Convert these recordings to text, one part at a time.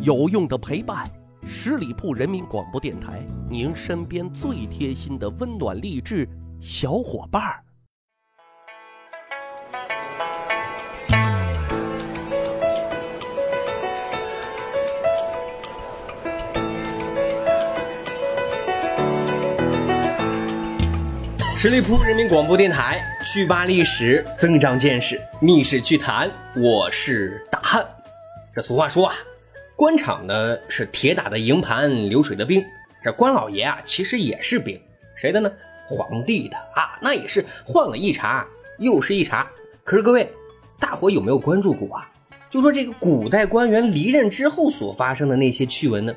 有用的陪伴，十里铺人民广播电台，您身边最贴心的温暖励志小伙伴儿。十里铺人民广播电台，趣吧历史，增长见识，密室趣谈，我是大汉。这俗话说啊，官场呢是铁打的营盘，流水的兵。这官老爷啊，其实也是兵，谁的呢？皇帝的啊，那也是换了一茬又是一茬。可是各位，大伙有没有关注过啊？就说这个古代官员离任之后所发生的那些趣闻呢？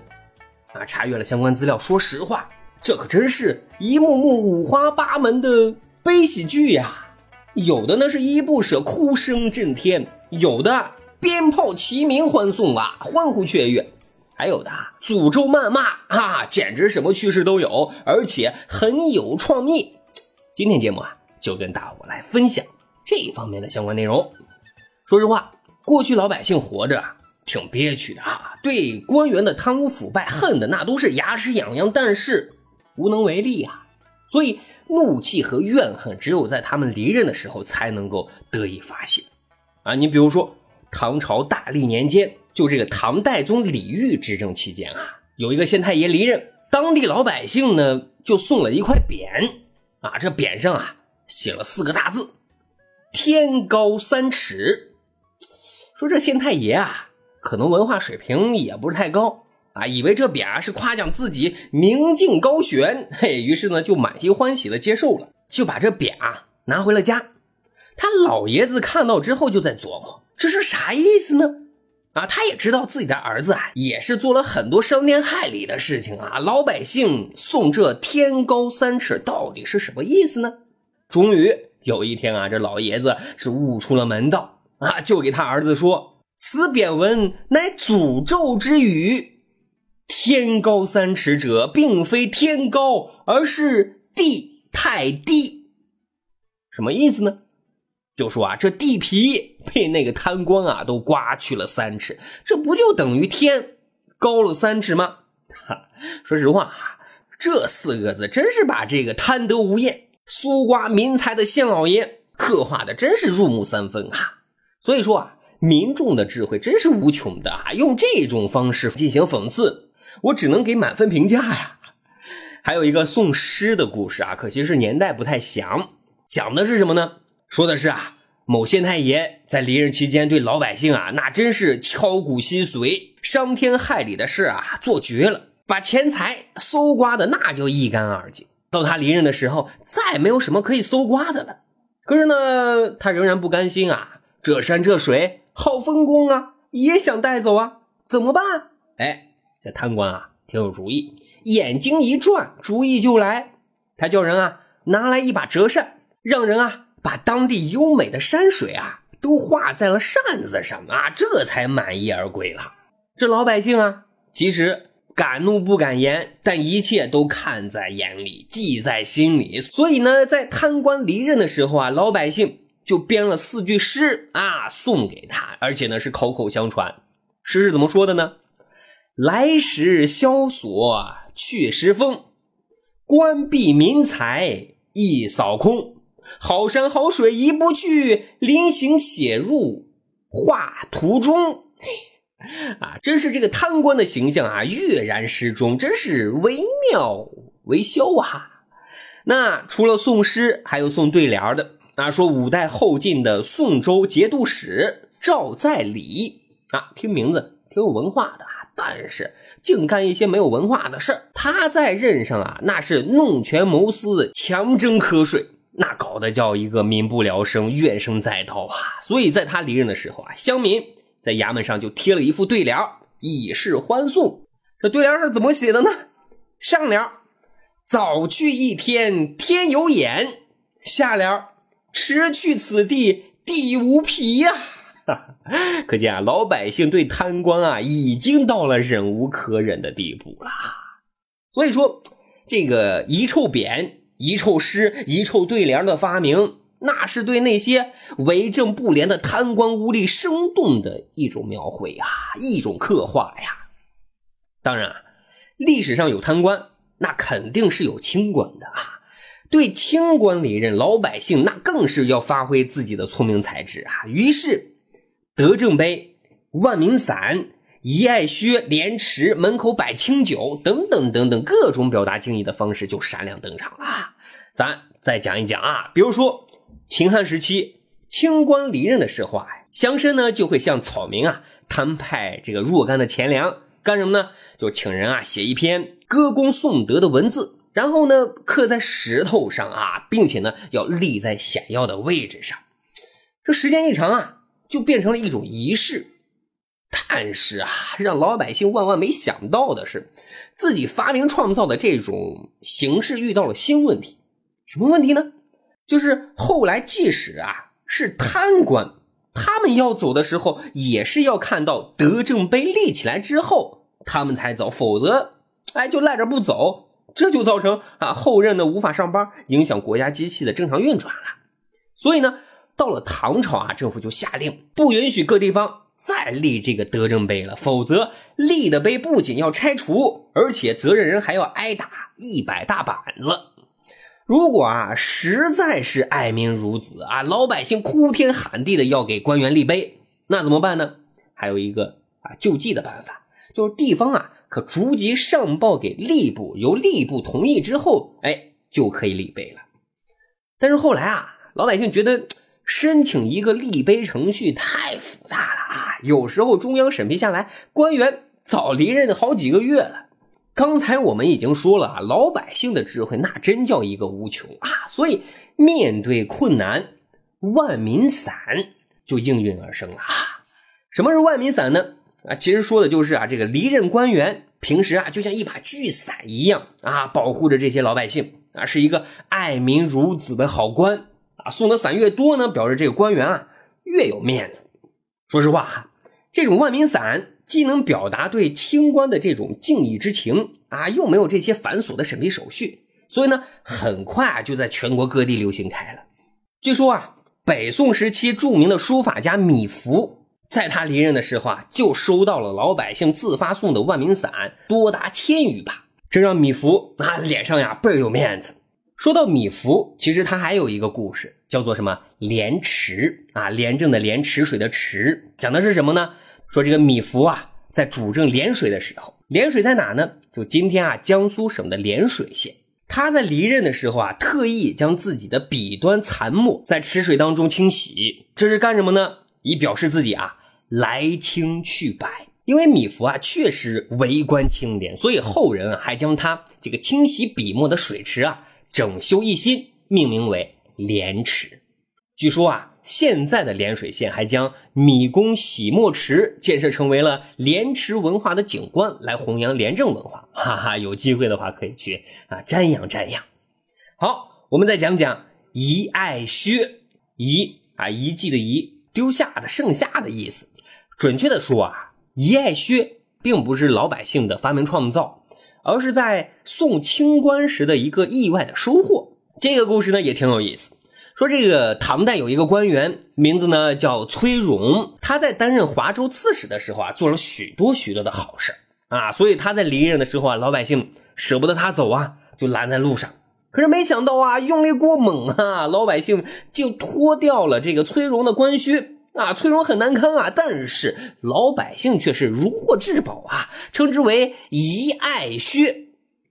啊，查阅了相关资料，说实话。这可真是一幕幕五花八门的悲喜剧呀！有的呢是依不舍，哭声震天；有的鞭炮齐鸣欢送啊，欢呼雀跃；还有的诅咒谩骂啊，简直什么趣事都有，而且很有创意。今天节目啊，就跟大伙来分享这一方面的相关内容。说实话，过去老百姓活着啊，挺憋屈的啊，对官员的贪污腐败恨的那都是牙齿痒痒，但是。无能为力啊，所以怒气和怨恨只有在他们离任的时候才能够得以发泄啊！你比如说，唐朝大历年间，就这个唐代宗李煜执政期间啊，有一个县太爷离任，当地老百姓呢就送了一块匾啊，这匾上啊写了四个大字“天高三尺”，说这县太爷啊，可能文化水平也不是太高。啊，以为这匾啊是夸奖自己明镜高悬，嘿，于是呢就满心欢喜的接受了，就把这匾啊拿回了家。他老爷子看到之后就在琢磨，这是啥意思呢？啊，他也知道自己的儿子啊也是做了很多伤天害理的事情啊，老百姓送这天高三尺到底是什么意思呢？终于有一天啊，这老爷子是悟出了门道啊，就给他儿子说：“此匾文乃诅咒之语。”天高三尺者，并非天高，而是地太低。什么意思呢？就说啊，这地皮被那个贪官啊都刮去了三尺，这不就等于天高了三尺吗？哈，说实话哈，这四个字真是把这个贪得无厌、搜刮民财的县老爷刻画的真是入木三分啊。所以说啊，民众的智慧真是无穷的啊，用这种方式进行讽刺。我只能给满分评价呀。还有一个送诗的故事啊，可惜是年代不太详。讲的是什么呢？说的是啊，某县太爷在离任期间对老百姓啊，那真是敲骨吸髓、伤天害理的事啊，做绝了，把钱财搜刮的那就一干二净。到他离任的时候，再没有什么可以搜刮的了。可是呢，他仍然不甘心啊，这山这水好风光啊，也想带走啊，怎么办？哎。这贪官啊，挺有主意，眼睛一转，主意就来。他叫人啊，拿来一把折扇，让人啊，把当地优美的山水啊，都画在了扇子上啊，这才满意而归了。这老百姓啊，其实敢怒不敢言，但一切都看在眼里，记在心里。所以呢，在贪官离任的时候啊，老百姓就编了四句诗啊，送给他，而且呢是口口相传。诗是怎么说的呢？来时萧索去时风，官闭民财一扫空。好山好水移不去，临行写入画图中。啊，真是这个贪官的形象啊，跃然诗中，真是惟妙惟肖啊。那除了宋诗，还有送对联的啊，说五代后晋的宋州节度使赵在礼啊，听名字挺有文化的。但是净干一些没有文化的事儿。他在任上啊，那是弄权谋私、强征瞌睡，那搞得叫一个民不聊生、怨声载道啊。所以在他离任的时候啊，乡民在衙门上就贴了一副对联以示欢送。这对联是怎么写的呢？上联早去一天天有眼；下联迟去此地地无皮呀。可见啊，老百姓对贪官啊，已经到了忍无可忍的地步了。所以说，这个遗臭匾、遗臭诗、遗臭对联的发明，那是对那些为政不廉的贪官污吏生动的一种描绘啊，一种刻画呀。当然，历史上有贪官，那肯定是有清官的啊。对清官离任，老百姓那更是要发挥自己的聪明才智啊。于是，德政碑、万民伞、一爱靴、莲池、门口摆清酒等等等等各种表达敬意的方式就闪亮登场了。咱再讲一讲啊，比如说秦汉时期清官离任的时候啊，乡绅呢就会向草民啊摊派这个若干的钱粮，干什么呢？就请人啊写一篇歌功颂德的文字。然后呢，刻在石头上啊，并且呢，要立在显要的位置上。这时间一长啊，就变成了一种仪式。但是啊，让老百姓万万没想到的是，自己发明创造的这种形式遇到了新问题。什么问题呢？就是后来即使啊是贪官，他们要走的时候，也是要看到德政碑立起来之后，他们才走，否则，哎，就赖着不走。这就造成啊后任呢无法上班，影响国家机器的正常运转了。所以呢，到了唐朝啊，政府就下令不允许各地方再立这个德政碑了，否则立的碑不仅要拆除，而且责任人还要挨打一百大板子。如果啊实在是爱民如子啊，老百姓哭天喊地的要给官员立碑，那怎么办呢？还有一个啊救济的办法，就是地方啊。可逐级上报给吏部，由吏部同意之后，哎，就可以立碑了。但是后来啊，老百姓觉得申请一个立碑程序太复杂了啊，有时候中央审批下来，官员早离任好几个月了。刚才我们已经说了啊，老百姓的智慧那真叫一个无穷啊，所以面对困难，万民伞就应运而生了啊。什么是万民伞呢？啊，其实说的就是啊，这个离任官员平时啊，就像一把巨伞一样啊，保护着这些老百姓啊，是一个爱民如子的好官啊。送的伞越多呢，表示这个官员啊越有面子。说实话哈，这种万民伞既能表达对清官的这种敬意之情啊，又没有这些繁琐的审批手续，所以呢，很快就在全国各地流行开了。据说啊，北宋时期著名的书法家米芾。在他离任的时候啊，就收到了老百姓自发送的万民伞，多达千余把，这让米芾啊脸上呀倍儿有面子。说到米芾，其实他还有一个故事，叫做什么廉池啊，廉政的廉，池水的池，讲的是什么呢？说这个米芾啊，在主政涟水的时候，涟水在哪呢？就今天啊江苏省的涟水县。他在离任的时候啊，特意将自己的笔端残墨在池水当中清洗，这是干什么呢？以表示自己啊。来清去白，因为米芾啊确实为官清廉，所以后人啊还将他这个清洗笔墨的水池啊整修一新，命名为莲池。据说啊，现在的涟水县还将米公洗墨池建设成为了莲池文化的景观，来弘扬廉政文化。哈哈，有机会的话可以去啊瞻仰瞻仰。好，我们再讲讲遗爱薛，遗啊遗迹的遗，丢下的剩下的意思。准确的说啊，遗爱靴并不是老百姓的发明创造，而是在送清官时的一个意外的收获。这个故事呢也挺有意思。说这个唐代有一个官员，名字呢叫崔融，他在担任华州刺史的时候啊，做了许多许多的好事啊，所以他在离任的时候啊，老百姓舍不得他走啊，就拦在路上。可是没想到啊，用力过猛啊，老百姓就脱掉了这个崔融的官靴。啊，崔融很难堪啊，但是老百姓却是如获至宝啊，称之为遗爱靴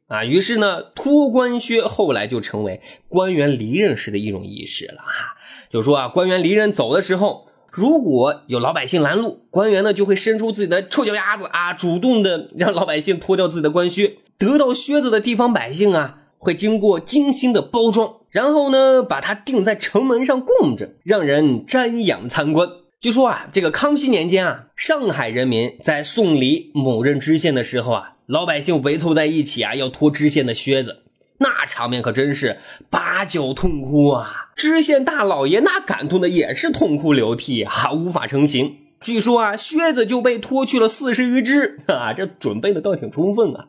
啊。于是呢，脱官靴后来就成为官员离任时的一种仪式了啊。就说啊，官员离任走的时候，如果有老百姓拦路，官员呢就会伸出自己的臭脚丫子啊，主动的让老百姓脱掉自己的官靴。得到靴子的地方百姓啊，会经过精心的包装。然后呢，把它钉在城门上供着，让人瞻仰参观。据说啊，这个康熙年间啊，上海人民在送礼某任知县的时候啊，老百姓围凑在一起啊，要脱知县的靴子，那场面可真是把酒痛哭啊！知县大老爷那感动的也是痛哭流涕啊，无法成行。据说啊，靴子就被脱去了四十余只啊，这准备的倒挺充分啊。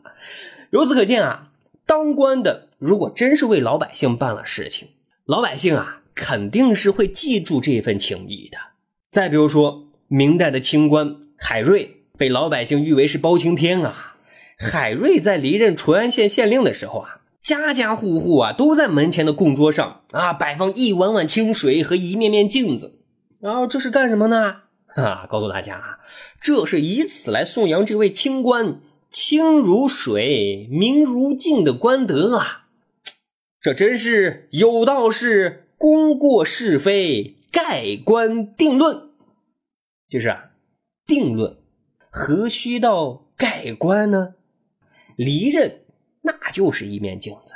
由此可见啊，当官的。如果真是为老百姓办了事情，老百姓啊肯定是会记住这份情谊的。再比如说，明代的清官海瑞被老百姓誉为是包青天啊，海瑞在离任淳安县县令的时候啊，家家户户啊都在门前的供桌上啊摆放一碗碗清水和一面面镜子，然后这是干什么呢？哈，告诉大家啊，这是以此来颂扬这位清官清如水、明如镜的官德啊！这真是有道是功过是非盖棺定论，就是啊，定论何须到盖棺呢？离任那就是一面镜子，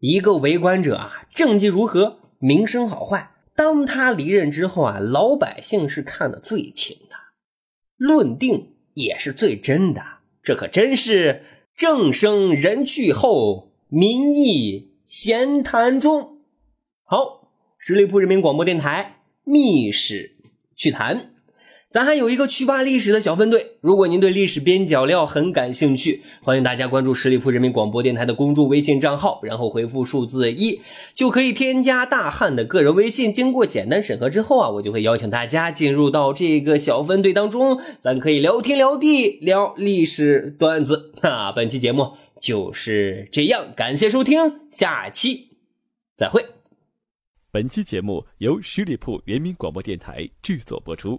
一个为官者啊，政绩如何，名声好坏。当他离任之后啊，老百姓是看得最清的，论定也是最真的。这可真是政声人去后，民意闲谈中。好，十里铺人民广播电台密室趣谈。咱还有一个去吧历史的小分队，如果您对历史边角料很感兴趣，欢迎大家关注十里铺人民广播电台的公众微信账号，然后回复数字一，就可以添加大汉的个人微信。经过简单审核之后啊，我就会邀请大家进入到这个小分队当中，咱可以聊天聊地聊历史段子。那本期节目就是这样，感谢收听，下期再会。本期节目由十里铺人民广播电台制作播出。